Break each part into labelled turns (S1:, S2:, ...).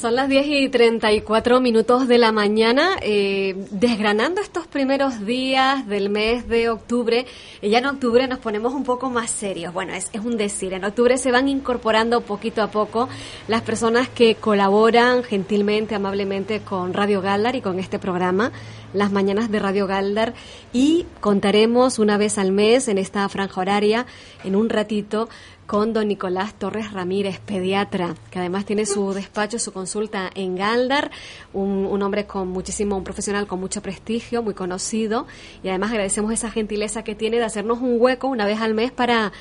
S1: Son las 10 y 34 minutos de la mañana, eh, desgranando estos primeros días del mes de octubre. Y ya en octubre nos ponemos un poco más serios. Bueno, es, es un decir, en octubre se van incorporando poquito a poco las personas que colaboran gentilmente, amablemente con Radio Galdar y con este programa, las mañanas de Radio Galdar. Y contaremos una vez al mes en esta franja horaria, en un ratito, con don Nicolás Torres Ramírez, pediatra, que además tiene su despacho, su consulta en Galdar, un, un, hombre con muchísimo, un profesional con mucho prestigio, muy conocido, y además agradecemos esa gentileza que tiene de hacernos un hueco una vez al mes para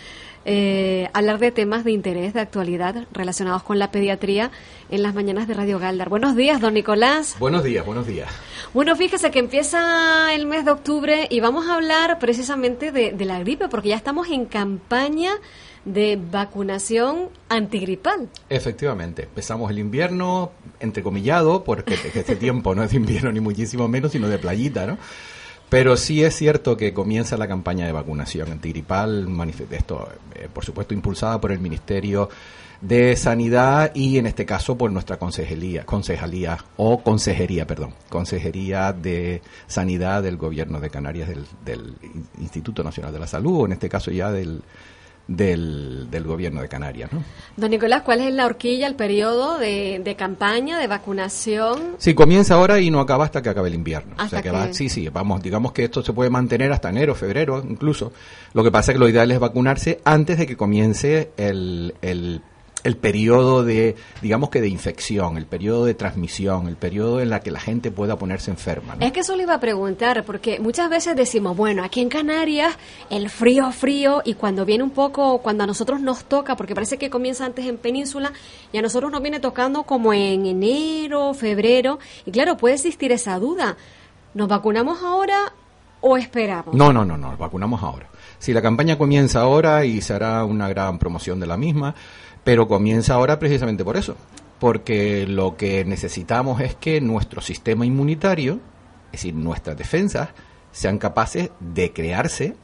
S1: eh, hablar de temas de interés, de actualidad relacionados con la pediatría en las mañanas de Radio Galdar. Buenos días, don Nicolás.
S2: Buenos días, buenos días.
S1: Bueno, fíjese que empieza el mes de octubre y vamos a hablar precisamente de, de la gripe, porque ya estamos en campaña de vacunación antigripal.
S2: Efectivamente, empezamos el invierno entrecomillado, porque este tiempo no es de invierno ni muchísimo menos, sino de playita, ¿no? Pero sí es cierto que comienza la campaña de vacunación antigripal, esto, eh, por supuesto, impulsada por el Ministerio de Sanidad y en este caso por nuestra consejería, concejalía o consejería, perdón, consejería de Sanidad del Gobierno de Canarias del, del Instituto Nacional de la Salud, o en este caso ya del del, del, gobierno de Canarias. ¿no?
S1: Don Nicolás, ¿cuál es la horquilla, el periodo de, de, campaña, de vacunación?
S2: Sí, comienza ahora y no acaba hasta que acabe el invierno. Hasta o sea que, que, va, sí, sí, vamos, digamos que esto se puede mantener hasta enero, febrero incluso. Lo que pasa es que lo ideal es vacunarse antes de que comience el, el el periodo de, digamos que de infección, el periodo de transmisión, el periodo en la que la gente pueda ponerse enferma. ¿no?
S1: Es que eso le iba a preguntar, porque muchas veces decimos, bueno, aquí en Canarias el frío, frío, y cuando viene un poco, cuando a nosotros nos toca, porque parece que comienza antes en península, y a nosotros nos viene tocando como en enero, febrero, y claro, puede existir esa duda. ¿Nos vacunamos ahora o esperamos?
S2: No, no, no, no, vacunamos ahora. Si la campaña comienza ahora y se hará una gran promoción de la misma, pero comienza ahora precisamente por eso, porque lo que necesitamos es que nuestro sistema inmunitario, es decir, nuestras defensas, sean capaces de crearse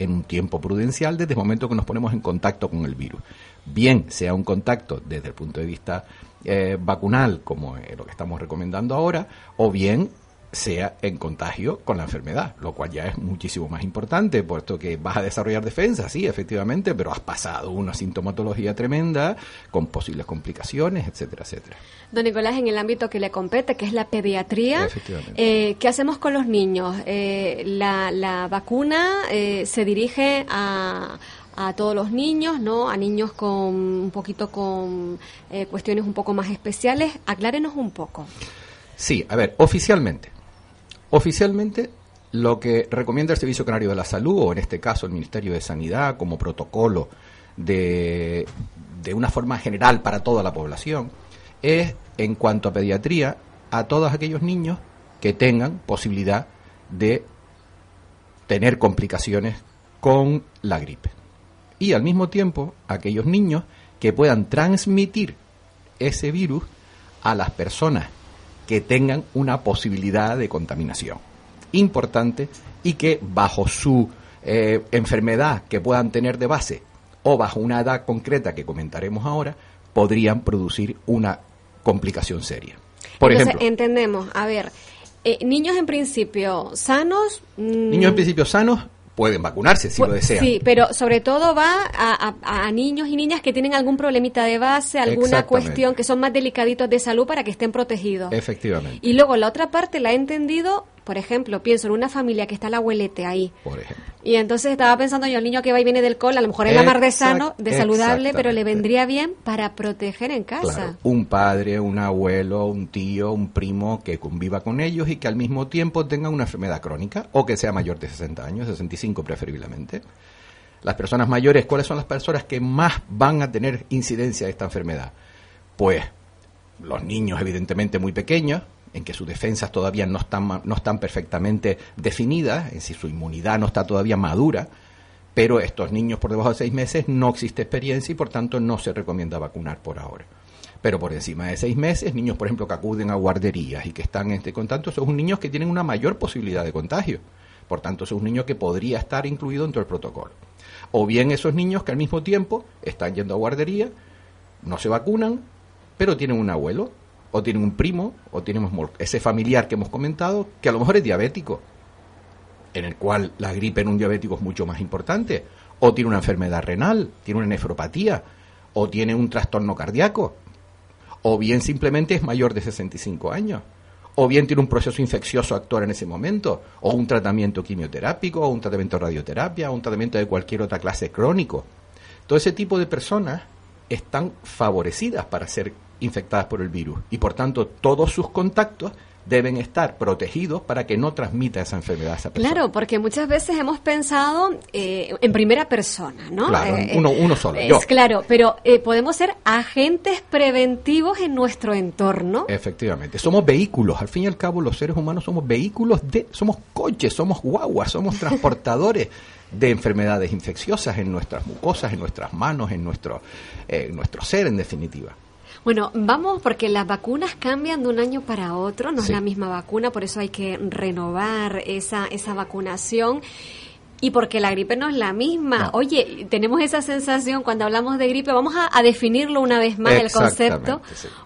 S2: en un tiempo prudencial desde el momento que nos ponemos en contacto con el virus. Bien sea un contacto desde el punto de vista eh, vacunal, como eh, lo que estamos recomendando ahora, o bien sea en contagio con la enfermedad, lo cual ya es muchísimo más importante, puesto que vas a desarrollar defensa, sí, efectivamente, pero has pasado una sintomatología tremenda con posibles complicaciones, etcétera, etcétera.
S1: Don Nicolás, en el ámbito que le compete, que es la pediatría, eh, ¿qué hacemos con los niños? Eh, la, la, vacuna eh, se dirige a a todos los niños, ¿no? A niños con un poquito con eh, cuestiones un poco más especiales. Aclárenos un poco.
S2: Sí, a ver, oficialmente, Oficialmente, lo que recomienda el Servicio Canario de la Salud, o en este caso el Ministerio de Sanidad, como protocolo de, una forma general para toda la población, es, en cuanto a pediatría, a todos aquellos niños que tengan posibilidad de tener complicaciones con la gripe. Y al mismo tiempo, aquellos niños que puedan transmitir ese virus a las personas que tengan una posibilidad de contaminación importante y que bajo su eh, enfermedad que puedan tener de base o bajo una edad concreta que comentaremos ahora, podrían producir una complicación seria. Por
S1: Entonces,
S2: ejemplo,
S1: entendemos, a ver, eh, niños en principio sanos.
S2: Mmm, niños en principio sanos pueden vacunarse si lo desean.
S1: Sí, pero sobre todo va a, a, a, niños y niñas que tienen algún problemita de base, alguna cuestión que son más delicaditos de salud para que estén protegidos.
S2: Efectivamente.
S1: Y luego la otra parte la he entendido, por ejemplo, pienso en una familia que está el abuelete ahí.
S2: Por ejemplo.
S1: Y entonces estaba pensando yo, el niño que va y viene del cole, a lo mejor es la mar de sano, de saludable, pero le vendría bien para proteger en casa.
S2: Claro, un padre, un abuelo, un tío, un primo que conviva con ellos y que al mismo tiempo tenga una enfermedad crónica o que sea mayor de 60 años, 65 preferiblemente. Las personas mayores, ¿cuáles son las personas que más van a tener incidencia de esta enfermedad? Pues los niños evidentemente muy pequeños, en que sus defensas todavía no están, no están perfectamente definidas, es decir, su inmunidad no está todavía madura, pero estos niños por debajo de seis meses no existe experiencia y por tanto no se recomienda vacunar por ahora. Pero por encima de seis meses, niños, por ejemplo, que acuden a guarderías y que están en este contacto, son niños que tienen una mayor posibilidad de contagio. Por tanto, son un niño que podría estar incluido dentro del protocolo. O bien esos niños que al mismo tiempo están yendo a guardería, no se vacunan, pero tienen un abuelo o tienen un primo, o tenemos ese familiar que hemos comentado, que a lo mejor es diabético, en el cual la gripe en un diabético es mucho más importante, o tiene una enfermedad renal, tiene una nefropatía, o tiene un trastorno cardíaco, o bien simplemente es mayor de 65 años, o bien tiene un proceso infeccioso actuar en ese momento, o un tratamiento quimioterápico, o un tratamiento de radioterapia, o un tratamiento de cualquier otra clase crónico. Todo ese tipo de personas están favorecidas para ser infectadas por el virus y por tanto todos sus contactos deben estar protegidos para que no transmita esa enfermedad a esa persona.
S1: Claro, porque muchas veces hemos pensado eh, en primera persona, ¿no?
S2: Claro, eh, uno, uno, solo.
S1: Es claro, pero eh, podemos ser agentes preventivos en nuestro entorno.
S2: Efectivamente, somos vehículos. Al fin y al cabo, los seres humanos somos vehículos de, somos coches, somos guaguas, somos transportadores de enfermedades infecciosas en nuestras mucosas, en nuestras manos, en nuestro, en nuestro ser, en definitiva.
S1: Bueno, vamos porque las vacunas cambian de un año para otro, no es la misma vacuna, por eso hay que renovar esa, esa vacunación. Y porque la gripe no es la misma. Oye, tenemos esa sensación cuando hablamos de gripe, vamos a, definirlo una vez más el concepto,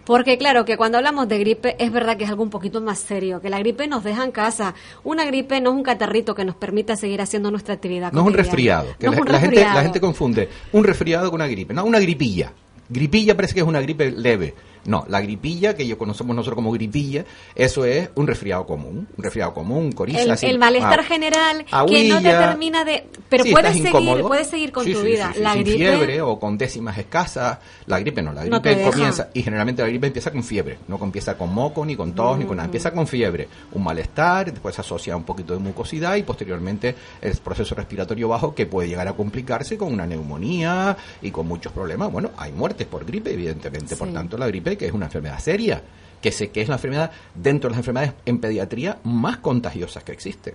S1: porque claro, que cuando hablamos de gripe es verdad que es algo un poquito más serio, que la gripe nos deja en casa. Una gripe no es un catarrito que nos permita seguir haciendo nuestra actividad.
S2: No es un resfriado, que la, Gente, la gente confunde un resfriado con una gripe, no, una gripilla. Gripilla parece que es una gripe leve. No, la gripilla, que yo conocemos nosotros como gripilla, eso es un resfriado común, un resfriado común, coriza.
S1: El, el malestar ah, general que no te termina de... Pero puedes, seguir, puedes seguir con tu vida. la
S2: sin fiebre o con décimas escasas. La gripe no, la gripe comienza, y generalmente la gripe empieza con fiebre, no empieza con moco, ni con tos, ni con nada, empieza con fiebre, un malestar, después se asocia un poquito de mucosidad y posteriormente el proceso respiratorio bajo que puede llegar a complicarse con una neumonía y con muchos problemas. Bueno, hay muertes por gripe, evidentemente, por tanto la gripe que es una enfermedad seria, que, sé que es la enfermedad dentro de las enfermedades en pediatría más contagiosas que existen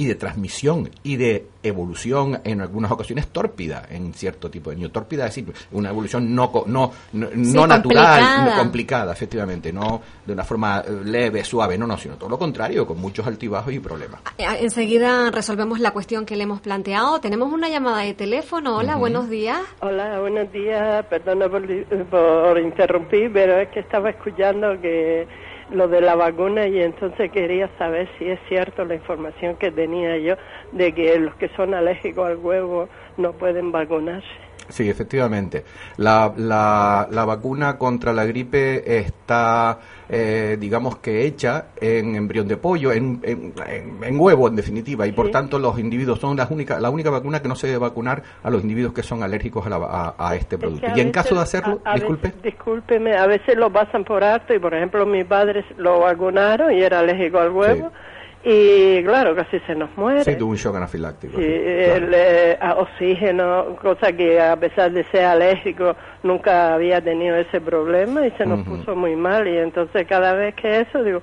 S2: y de transmisión y de evolución en algunas ocasiones tórpida en cierto tipo de niño. Tórpida es decir, una evolución no, no, no, natural, complicada. efectivamente, no de una forma eh, leve, suave, no, no, sino todo lo contrario, con muchos altibajos y problemas.
S1: Enseguida resolvemos la cuestión que le hemos planteado. Tenemos una llamada de teléfono. Hola, buenos días.
S3: Hola, buenos días. Perdona por, por interrumpir, pero es que estaba escuchando que lo de la vacuna y entonces quería saber si es cierto la información que tenía yo de que los que son alérgicos al huevo no pueden vacunarse.
S2: Sí, efectivamente. La, la, la vacuna contra la gripe está, eh, digamos que hecha en embrión de pollo, en, en, huevo en definitiva, y por tanto los individuos son las única, la única vacuna que no se debe vacunar a los individuos que son alérgicos a, a, este producto. y en caso de hacerlo, disculpe.
S3: discúlpeme, a veces lo pasan por alto y por ejemplo mis padres lo vacunaron y era alérgico al huevo. Y claro, casi se nos muere.
S2: Sí, tuvo un shock anafiláctico.
S3: Sí, el eh, oxígeno, cosa que a pesar de ser alérgico, nunca había tenido ese problema y se nos puso muy mal. Y entonces cada vez que eso, digo,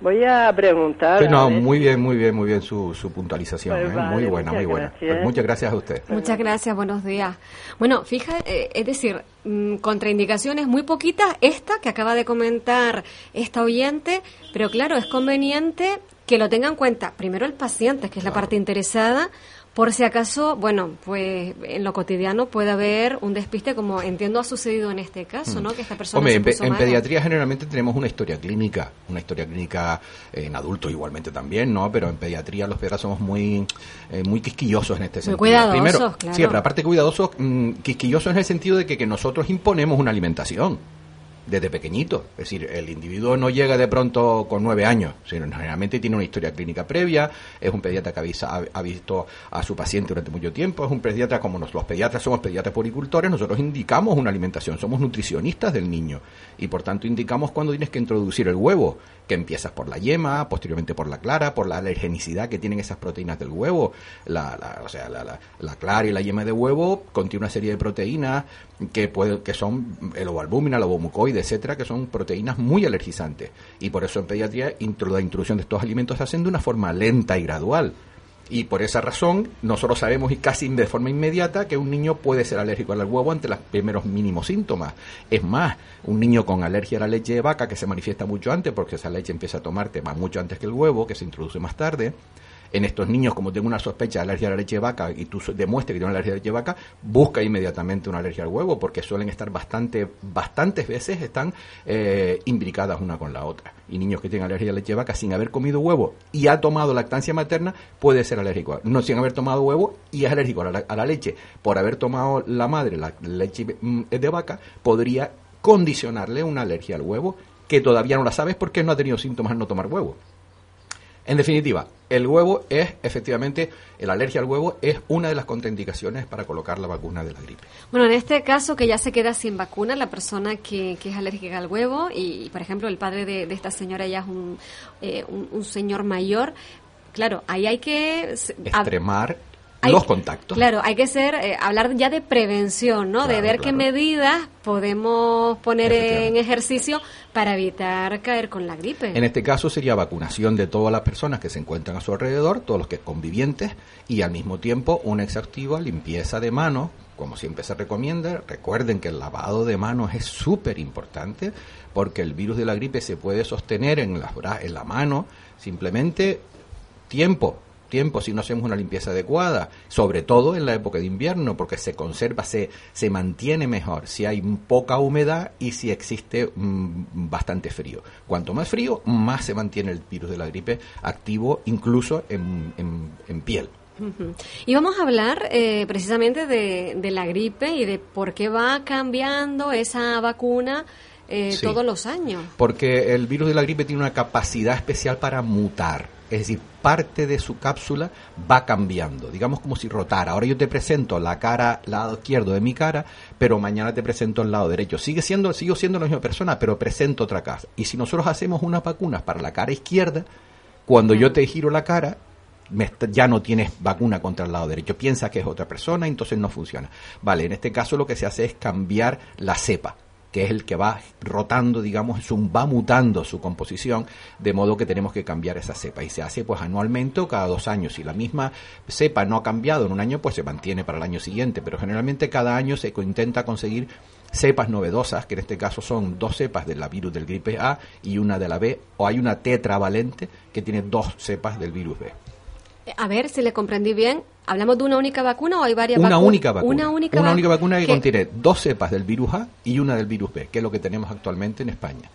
S3: voy a preguntar.
S2: no, muy bien, muy bien, muy bien su, su puntualización. Pues ¿eh? muy buena, muy buena. Pues muchas gracias a usted.
S1: Muchas gracias, buenos días. Bueno, fíjate, eh, es decir, mm, contraindicaciones muy poquitas, esta que acaba de comentar esta oyente, pero claro, es conveniente que lo tenga en cuenta primero el paciente, que es la parte interesada, por si acaso, bueno, pues en lo cotidiano puede haber un despiste, como entiendo ha sucedido en este caso, ¿no? Mm. Que esta persona.
S2: Hombre, en, pediatría generalmente tenemos una historia clínica, una historia clínica en adultos igualmente también, ¿no? Pero en pediatría los pediatras somos muy, eh, muy quisquillosos en este sentido.
S1: Muy cuidadosos, claro.
S2: Sí, pero aparte cuidadosos, mm, quisquillosos en el sentido de que, que nosotros imponemos una alimentación desde pequeñito. Es decir, el individuo no llega de pronto con nueve años, sino generalmente tiene una historia clínica previa, es un pediatra que ha, visto a su paciente durante mucho tiempo, es un pediatra como los pediatras somos pediatras poricultores, nosotros indicamos una alimentación, somos nutricionistas del niño y por tanto indicamos cuando tienes que introducir el huevo, que empiezas por la yema, posteriormente por la clara, por la alergenicidad que tienen esas proteínas del huevo. La, o sea, la, la, clara y la yema de huevo contiene una serie de proteínas que, puede, que son el ovalbúmina, el ovomucoide, etcétera, que son proteínas muy alergizantes. Y por eso en pediatría la introducción de estos alimentos se hacen de una forma lenta y gradual. Y por esa razón, nosotros sabemos y casi de forma inmediata que un niño puede ser alérgico al huevo ante los primeros mínimos síntomas. Es más, un niño con alergia a la leche de vaca, que se manifiesta mucho antes, porque esa leche empieza a tomarte más mucho antes que el huevo, que se introduce más tarde, En estos niños, como tengo una sospecha de alergia a la leche de vaca y tú demuestres que tiene una alergia a la leche de vaca, busca inmediatamente una alergia al huevo porque suelen estar bastante, bastantes veces están eh, imbricadas una con la otra. Y niños que tienen alergia a la leche de vaca sin haber comido huevo y ha tomado lactancia materna puede ser alérgico. No sin haber tomado huevo y es alérgico a la, leche. Por haber tomado la madre la leche mm, de vaca podría condicionarle una alergia al huevo que todavía no la sabes porque no ha tenido síntomas al no tomar huevo. En definitiva, el huevo es, efectivamente, la alergia al huevo es una de las contraindicaciones para colocar la vacuna de la gripe.
S1: Bueno, en este caso que ya se queda sin vacuna la persona que, es alérgica al huevo y, por ejemplo, el padre de, esta señora ya es un, eh, un, señor mayor, claro, ahí hay que...
S2: Extremar los contactos.
S1: Claro, hay que ser, eh, hablar ya de prevención, ¿no? de ver qué medidas podemos poner en ejercicio para evitar caer con la gripe.
S2: En este caso sería vacunación de todas las personas que se encuentran a su alrededor, todos los que convivientes, y al mismo tiempo una exhaustiva limpieza de manos, como siempre se recomienda. Recuerden que el lavado de manos es súper importante porque el virus de la gripe se puede sostener en la, en la mano simplemente tiempo, tiempo si no hacemos una limpieza adecuada, sobre todo en la época de invierno, porque se conserva, se, se mantiene mejor si hay poca humedad y si existe mm, bastante frío. Cuanto más frío, más se mantiene el virus de la gripe activo, incluso en, en, piel.
S1: Y vamos a hablar eh, precisamente de, de, la gripe y de por qué va cambiando esa vacuna eh, todos los años.
S2: Porque el virus de la gripe tiene una capacidad especial para mutar. Es decir, parte de su cápsula va cambiando, digamos como si rotara. Ahora yo te presento la cara, lado izquierdo de mi cara, pero mañana te presento el lado derecho. Sigue siendo, sigo siendo la misma persona, pero presento otra cara. Y si nosotros hacemos unas vacunas para la cara izquierda, cuando yo te giro la cara, ya no tienes vacuna contra el lado derecho. Piensa que es otra persona, entonces no funciona. Vale, en este caso lo que se hace es cambiar la cepa que es el que va rotando, digamos, va mutando su composición, de modo que tenemos que cambiar esa cepa. Y se hace pues anualmente o cada dos años. Si la misma cepa no ha cambiado en un año, pues se mantiene para el año siguiente. Pero generalmente cada año se intenta conseguir cepas novedosas, que en este caso son dos cepas del virus del gripe A y una de la B, o hay una tetravalente que tiene dos cepas del virus B.
S1: A ver si le comprendí bien. ¿Hablamos de una única vacuna o hay varias
S2: una Única vacuna. Una única, una única vacuna que, contiene dos cepas del virus A y una del virus B, que es lo que tenemos actualmente en España.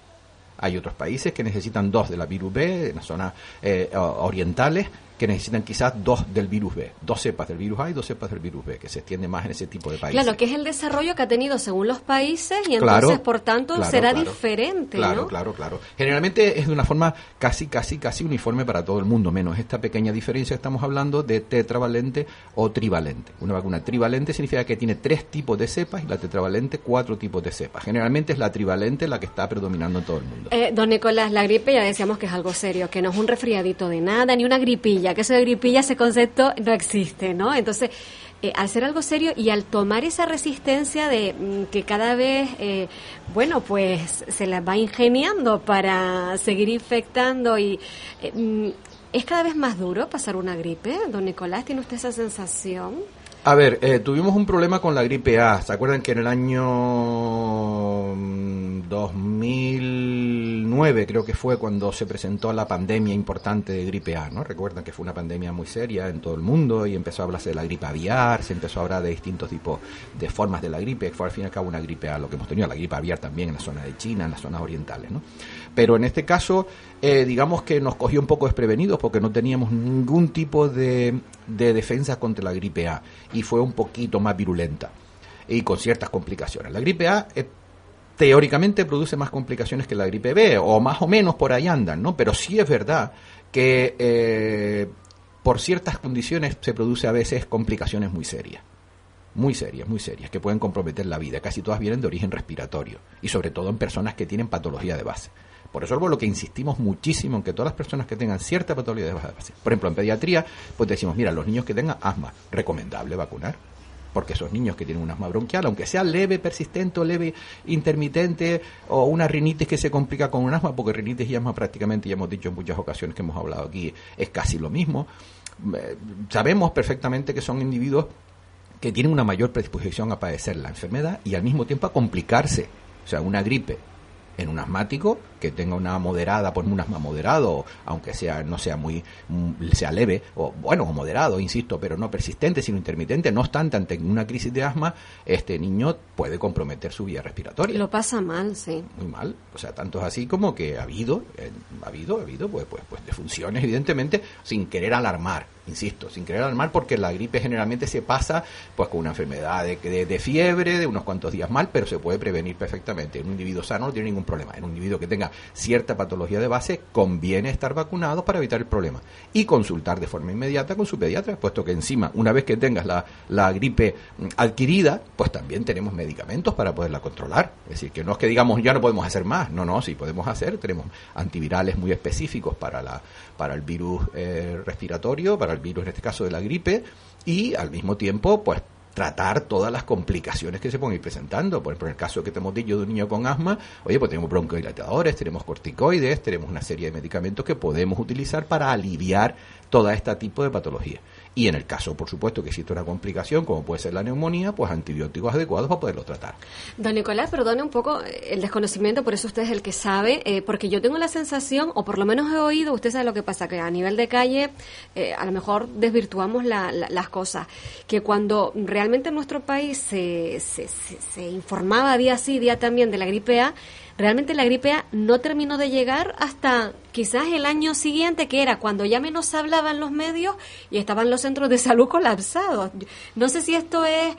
S2: Hay otros países que necesitan dos de la virus B, en las zonas eh, orientales, que necesitan quizás dos del virus B, dos cepas del virus A y dos cepas del virus B, que se extiende más en ese tipo de países.
S1: Claro, que es el desarrollo que ha tenido según los países y entonces, por tanto, será diferente.
S2: Claro, claro, claro. Generalmente es de una forma casi, casi, casi uniforme para todo el mundo, menos esta pequeña diferencia estamos hablando de tetravalente o trivalente. Una vacuna trivalente significa que tiene tres tipos de cepas y la tetravalente cuatro tipos de cepas. Generalmente es la trivalente la que está predominando en todo el mundo.
S1: Eh, don Nicolás, la gripe ya decíamos que es algo serio, que no es un resfriadito de nada, ni una gripilla que eso de gripilla, ese concepto no existe, ¿no? Entonces, eh, al ser algo serio y al tomar esa resistencia de mm, que cada vez, eh, bueno, pues se la va ingeniando para seguir infectando y eh, mm, es cada vez más duro pasar una gripe, don Nicolás, ¿tiene usted esa sensación?
S2: A ver, tuvimos un problema con la gripe A. ¿Se acuerdan que en el año 2009 creo que fue cuando se presentó la pandemia importante de gripe A, ¿no? Recuerdan que fue una pandemia muy seria en todo el mundo y empezó a hablarse de la gripe aviar, se empezó a hablar de distintos tipos de formas de la gripe, fue al fin y al cabo una gripe A, lo que hemos tenido, la gripe aviar también en la zona de China, en las zonas orientales, ¿no? Pero en este caso, eh, digamos que nos cogió un poco desprevenidos porque no teníamos ningún tipo de, de defensa contra la gripe A y fue un poquito más virulenta y con ciertas complicaciones. La gripe A es teóricamente produce más complicaciones que la gripe B, o más o menos por ahí andan, ¿no? Pero sí es verdad que eh, por ciertas condiciones se produce a veces complicaciones muy serias. Muy serias, muy serias, que pueden comprometer la vida. Casi todas vienen de origen respiratorio y sobre todo en personas que tienen patología de base. Por eso es lo que insistimos muchísimo en que todas las personas que tengan cierta patología de base, por ejemplo en pediatría, pues decimos, mira, los niños que tengan asma, recomendable vacunar porque esos niños que tienen un asma bronquial, aunque sea leve, persistente o leve, intermitente, o una rinitis que se complica con un asma, porque rinitis y asma prácticamente, ya hemos dicho en muchas ocasiones que hemos hablado aquí, es casi lo mismo, eh, sabemos perfectamente que son individuos que tienen una mayor predisposición a padecer la enfermedad y al mismo tiempo a complicarse, o sea, una gripe en un asmático que tenga una moderada, por un asma moderado, aunque sea no sea muy mm, sea leve o bueno, o moderado, insisto, pero no persistente, sino intermitente, no obstante ante una crisis de asma, este niño puede comprometer su vía respiratoria.
S1: Lo pasa mal, sí.
S2: Muy mal, o sea, tanto es así como que ha habido eh, ha habido ha habido pues pues pues defunciones evidentemente sin querer alarmar insisto, sin querer alarmar, porque la gripe generalmente se pasa pues con una enfermedad de, de, fiebre, de unos cuantos días mal, pero se puede prevenir perfectamente. En un individuo sano no tiene ningún problema. En un individuo que tenga cierta patología de base, conviene estar vacunado para evitar el problema. Y consultar de forma inmediata con su pediatra, puesto que encima, una vez que tengas la, la gripe mm, adquirida, pues también tenemos medicamentos para poderla controlar. Es decir, que no es que digamos ya no podemos hacer más, no, no, sí podemos hacer, tenemos antivirales muy específicos para, la, para el virus eh, respiratorio, para el virus, en este caso de la gripe, y al mismo tiempo, pues tratar todas las complicaciones que se pueden ir presentando. Por ejemplo, en el caso que te hemos dicho de un niño con asma, oye, pues tenemos broncodilatadores, tenemos corticoides, tenemos una serie de medicamentos que podemos utilizar para aliviar todo este tipo de patologías. Y en el caso, por supuesto, que existe una complicación, como puede ser la neumonía, pues antibióticos adecuados para poderlo tratar.
S1: Don Nicolás, perdone un poco el desconocimiento, por eso usted es el que sabe, eh, porque yo tengo la sensación, o por lo menos he oído, usted sabe lo que pasa, que a nivel de calle eh, a lo mejor desvirtuamos las cosas, que cuando realmente en nuestro país se, se, se informaba día sí, día también de la gripe A, realmente la gripe A no terminó de llegar hasta quizás el año siguiente, que era cuando ya menos hablaban los medios y estaban los centros de salud colapsados. No sé si esto es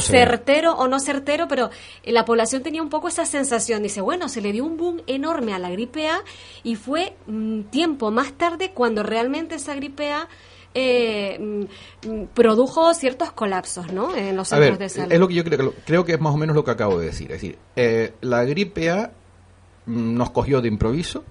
S1: certero o no certero, pero la población tenía un poco esa sensación. Dice, bueno, se le dio un boom enorme a la gripe A y fue mm, tiempo más tarde cuando realmente esa gripe A eh, mm, produjo ciertos colapsos ¿no? en los centros de salud.
S2: Es lo que yo creo, creo que es más o menos lo que acabo de decir. Es decir, eh, la gripe A mm, nos cogió de improviso,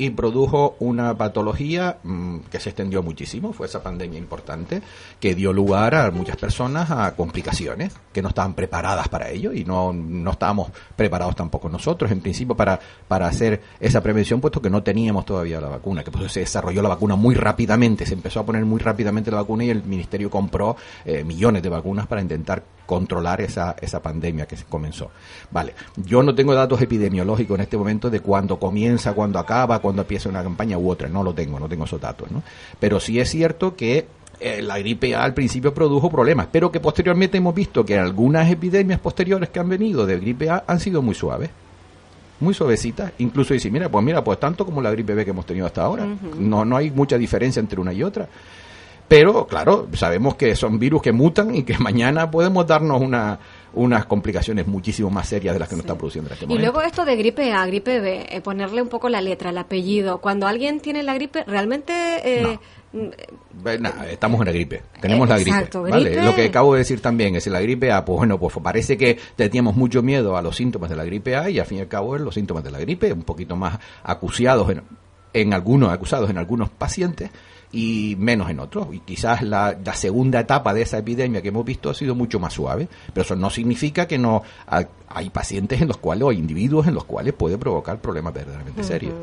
S2: y produjo una patología mm, que se extendió muchísimo, fue esa pandemia importante, que dio lugar a muchas personas a complicaciones que no estaban preparadas para ello y no, no estábamos preparados tampoco nosotros, en principio, para, para hacer esa prevención, puesto que no teníamos todavía la vacuna, que pues se desarrolló la vacuna muy rápidamente, se empezó a poner muy rápidamente la vacuna y el Ministerio compró eh, millones de vacunas para intentar controlar esa, esa pandemia que comenzó. Vale, yo no tengo datos epidemiológicos en este momento de cuándo comienza, cuándo acaba, cuándo empieza una campaña u otra, no lo tengo, no tengo esos datos, ¿no? Pero sí es cierto que eh, la gripe A al principio produjo problemas, pero que posteriormente hemos visto que algunas epidemias posteriores que han venido de gripe A han sido muy suaves. Muy suavecitas, incluso decir, mira, pues mira, pues tanto como la gripe B que hemos tenido hasta ahora, no, no hay mucha diferencia entre una y otra. Pero, claro, sabemos que son virus que mutan y que mañana podemos darnos una, unas complicaciones muchísimo más serias de las que nos están produciendo en este momento.
S1: Y luego esto de gripe A, gripe B, eh, ponerle un poco la letra, el apellido. Cuando alguien tiene la gripe, realmente... Eh,
S2: mm, estamos en la gripe, tenemos la gripe, ¿vale? Lo que acabo de decir también es la gripe A, pues bueno, pues parece que teníamos mucho miedo a los síntomas de la gripe A y al fin y al cabo los síntomas de la gripe, un poquito más acuciados en, en algunos, acusados en algunos pacientes, y menos en otros. Y quizás la, la, segunda etapa de esa epidemia que hemos visto ha sido mucho más suave, pero eso no significa que no hay pacientes en los cuales o individuos en los cuales puede provocar problemas verdaderamente serios.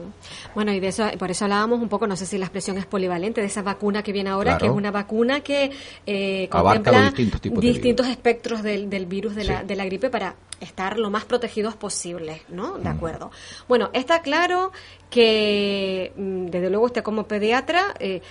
S1: Bueno, y de eso por eso hablábamos un poco, no sé si la expresión es polivalente, de esa vacuna que viene ahora, que es una vacuna que eh, contempla distintos, espectros del, del virus de, la, de la gripe para estar lo más protegidos posible, ¿no? De acuerdo. Bueno, está claro que, mm, desde luego, usted como pediatra, eh,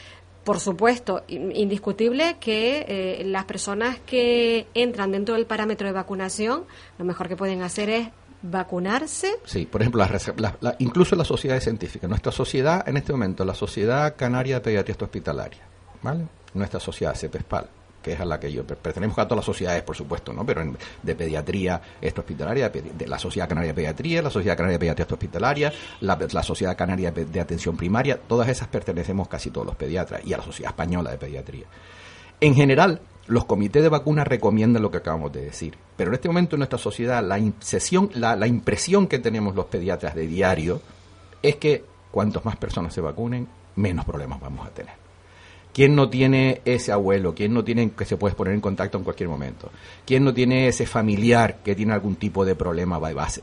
S1: por supuesto, indiscutible que eh, las personas que entran dentro del parámetro de vacunación, lo mejor que pueden hacer es vacunarse.
S2: Sí, por ejemplo, la, incluso las sociedades científicas. Nuestra sociedad, en este momento, la Sociedad Canaria de Pediatría Hospitalaria, ¿vale? Nuestra sociedad, CEPESPAL, que es a la que yo pertenezco a todas las sociedades, por supuesto, ¿no? Pero de pediatría hospitalaria, de la Sociedad Canaria de Pediatría, la Sociedad Canaria de Pediatría Hospitalaria, la, Sociedad Canaria de Atención Primaria, todas esas pertenecemos casi todos los pediatras y a la Sociedad Española de Pediatría. En general, los comités de vacunas recomiendan lo que acabamos de decir, pero en este momento en nuestra sociedad la, la, la impresión que tenemos los pediatras de diario es que cuantos más personas se vacunen, menos problemas vamos a tener. ¿Quién no tiene ese abuelo? ¿Quién no tiene que se puede poner en contacto en cualquier momento? ¿Quién no tiene ese familiar que tiene algún tipo de problema de base?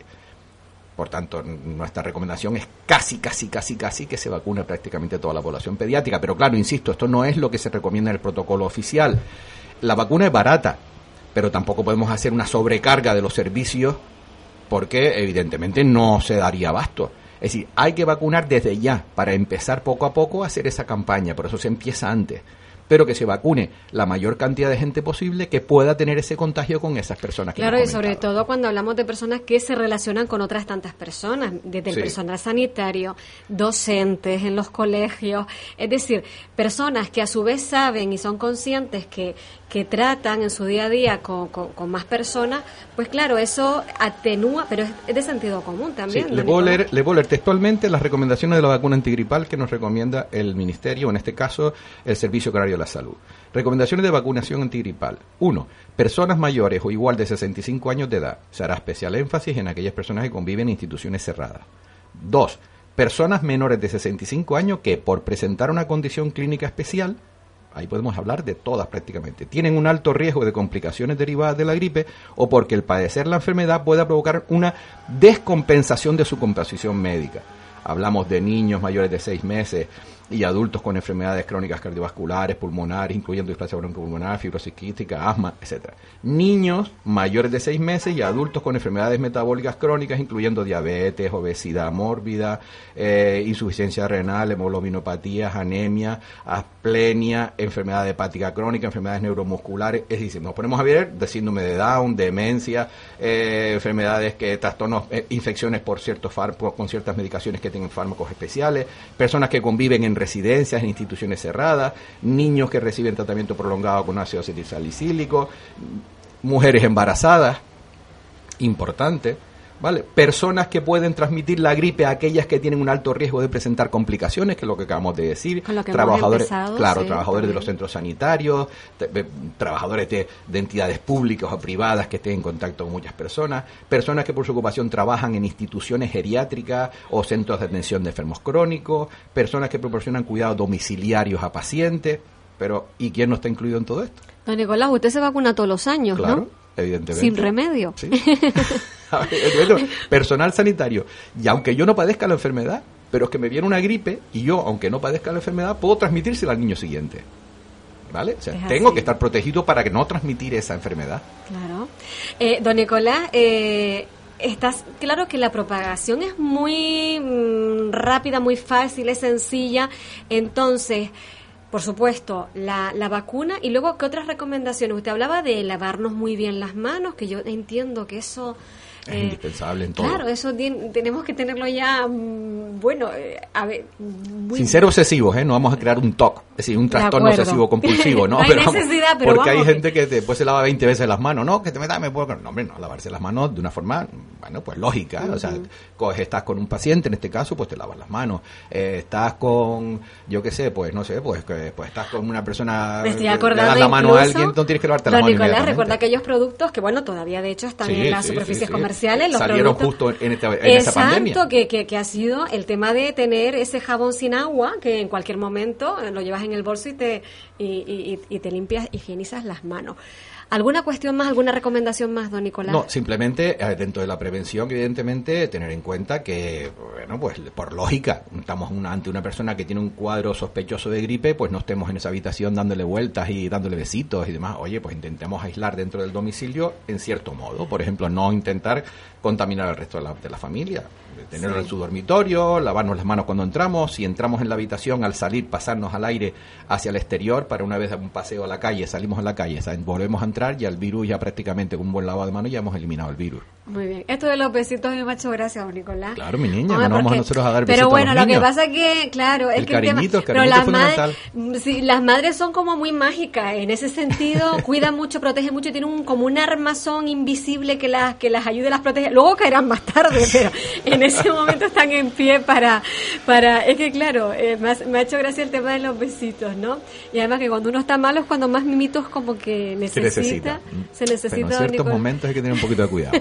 S2: Por tanto, nuestra recomendación es casi, casi, casi, casi que se vacune prácticamente toda la población pediátrica. Pero claro, insisto, esto no es lo que se recomienda en el protocolo oficial. La vacuna es barata, pero tampoco podemos hacer una sobrecarga de los servicios porque evidentemente no se daría abasto. Es decir, hay que vacunar desde ya para empezar poco a poco a hacer esa campaña, por eso se empieza antes. Pero que se vacune la mayor cantidad de gente posible que pueda tener ese contagio con esas personas. Que
S1: claro, y sobre todo cuando hablamos de personas que se relacionan con otras tantas personas, desde el personal sanitario, docentes en los colegios, es decir, personas que a su vez saben y son conscientes que, que tratan en su día a día con, con, más personas, pues claro, eso atenúa, pero es, de sentido común también.
S2: le, puedo leer, le puedo leer textualmente las recomendaciones de la vacuna antigripal que nos recomienda el Ministerio, en este caso el Servicio Canario de la Salud. Recomendaciones de vacunación antigripal. 1. Personas mayores o igual de 65 años de edad. Se hará especial énfasis en aquellas personas que conviven en instituciones cerradas. 2. Personas menores de 65 años que, por presentar una condición clínica especial, ahí podemos hablar de todas prácticamente, tienen un alto riesgo de complicaciones derivadas de la gripe o porque el padecer la enfermedad pueda provocar una descompensación de su composición médica. Hablamos de niños mayores de 6 meses, y adultos con enfermedades crónicas cardiovasculares, pulmonares, incluyendo displasia broncopulmonar, fibrosis quística, asma, etcétera. Niños mayores de 6 meses y adultos con enfermedades metabólicas crónicas, incluyendo diabetes, obesidad mórbida, eh, insuficiencia renal, hemoglobinopatías, anemia, asplenia, enfermedad hepática crónica, enfermedades neuromusculares. Es decir, nos ponemos a ver de síndrome de Down, demencia, eh, enfermedades que trastornos, eh, infecciones por ciertos con ciertas medicaciones que tienen fármacos especiales, personas que conviven en residencias, en instituciones cerradas, niños que reciben tratamiento prolongado con ácido acetilsalicílico, mujeres embarazadas, importante, ¿vale? Personas que pueden transmitir la gripe a aquellas que tienen un alto riesgo de presentar complicaciones, que es lo que acabamos de decir, trabajadores, claro, trabajadores de los centros sanitarios, trabajadores de, entidades públicas o privadas que estén en contacto con muchas personas, personas que por su ocupación trabajan en instituciones geriátricas o centros de atención de enfermos crónicos, personas que proporcionan cuidados domiciliarios a pacientes, pero ¿y quién no está incluido en todo esto?
S1: Don Nicolás, usted se vacuna todos los años,
S2: claro, Evidentemente.
S1: Sin remedio.
S2: Sí. personal sanitario. Y aunque yo no padezca la enfermedad, pero es que me viene una gripe y yo, aunque no padezca la enfermedad, puedo transmitírsela al niño siguiente. ¿Vale? O sea, tengo que estar protegido para que no transmitir esa enfermedad.
S1: Claro. Eh, don Nicolás, eh, estás claro que la propagación es muy mm, rápida, muy fácil, es sencilla. Entonces, por supuesto, la, la, vacuna y luego, ¿qué otras recomendaciones? Usted hablaba de lavarnos muy bien las manos, que yo entiendo que eso
S2: es eh, indispensable en todo.
S1: Claro, eso tenemos que tenerlo ya, mm, bueno, eh, a ver,
S2: Sin ser obsesivos, ¿eh? No vamos a crear un TOC, es decir, un trastorno obsesivo compulsivo, ¿no?
S1: no hay necesidad, pero
S2: Porque hay gente que después se lava 20 veces las manos, ¿no? Que te metas, me puedo... No, hombre, no, lavarse las manos de una forma, bueno, pues lógica, o sea, coges, estás con un paciente, en este caso, pues te lavas las manos. Eh, estás con, yo qué sé, pues no sé, pues, pues estás con una persona...
S1: Me estoy acordando
S2: la mano a alguien, no tienes que lavarte las manos
S1: Nicolás, recuerda aquellos productos que, bueno, todavía de hecho están en las superficies comerciales los
S2: salieron justo en, esta, en esa pandemia.
S1: Exacto, que, que, ha sido el tema de tener ese jabón sin agua, que en cualquier momento lo llevas en el bolso y te, y, y, te limpias, higienizas las manos. ¿Alguna cuestión más, alguna recomendación más, don Nicolás?
S2: No, simplemente eh, dentro de la prevención, evidentemente, tener en cuenta que, bueno, pues por lógica, estamos ante una persona que tiene un cuadro sospechoso de gripe, pues no estemos en esa habitación dándole vueltas y dándole besitos y demás. Oye, pues intentemos aislar dentro del domicilio en cierto modo. Por ejemplo, no intentar contaminar al resto de la, de la familia tenerlo en su dormitorio, lavarnos las manos cuando entramos, si entramos en la habitación al salir, pasarnos al aire hacia el exterior para una vez un paseo a la calle, salimos a la calle, volvemos a entrar y el virus ya prácticamente con un buen lavado de manos ya hemos eliminado el virus.
S1: Muy bien. Esto de los besitos me ha hecho gracias, Nicolás.
S2: Claro, mi niña, no vamos a nosotros a dar
S1: besitos Pero bueno, lo que pasa es que, claro, es que
S2: el
S1: pero las, madres, sí, las madres son como muy mágicas en ese sentido, cuidan mucho, protegen mucho, tienen un, como un armazón invisible que las que las ayude, las protege. Luego caerán más tarde, pero en ese momento están en pie para, para es que claro, eh, me, ha, hecho gracia el tema de los besitos, ¿no? Y además que cuando uno está malo es cuando más mimitos como que necesita. Se necesita. Se necesita
S2: pero en ciertos momentos hay que tener un poquito de cuidado.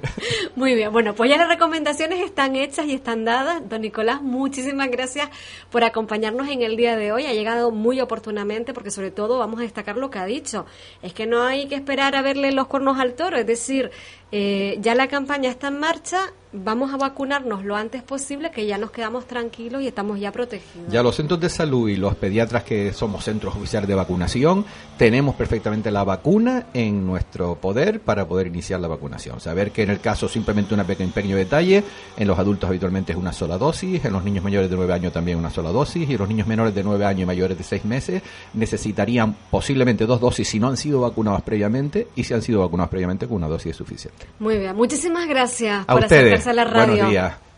S1: Muy bien, bueno, pues ya las recomendaciones están hechas y están dadas. Don Nicolás, muchísimas gracias por acompañarnos en el día de hoy. Ha llegado muy oportunamente porque sobre todo vamos a destacar lo que ha dicho. Es que no hay que esperar a verle los cuernos al toro, es decir, eh, ya la campaña está en marcha, vamos a vacunarnos lo antes posible, que ya nos quedamos tranquilos y estamos ya protegidos.
S2: Ya los centros de salud y los pediatras que somos centros oficiales de vacunación, tenemos perfectamente la vacuna en nuestro poder para poder iniciar la vacunación. Saber que en el caso simplemente una pequeño detalle, en los adultos habitualmente es una sola dosis, en los niños mayores de 9 años también una sola dosis, y los niños menores de 9 años y mayores de 6 meses necesitarían posiblemente dos dosis si no han sido vacunados previamente, y si han sido vacunados previamente con una dosis es suficiente.
S1: Muy bien, muchísimas gracias
S2: a
S1: por
S2: ustedes.
S1: Acercarse a la radio.
S2: Buenos días.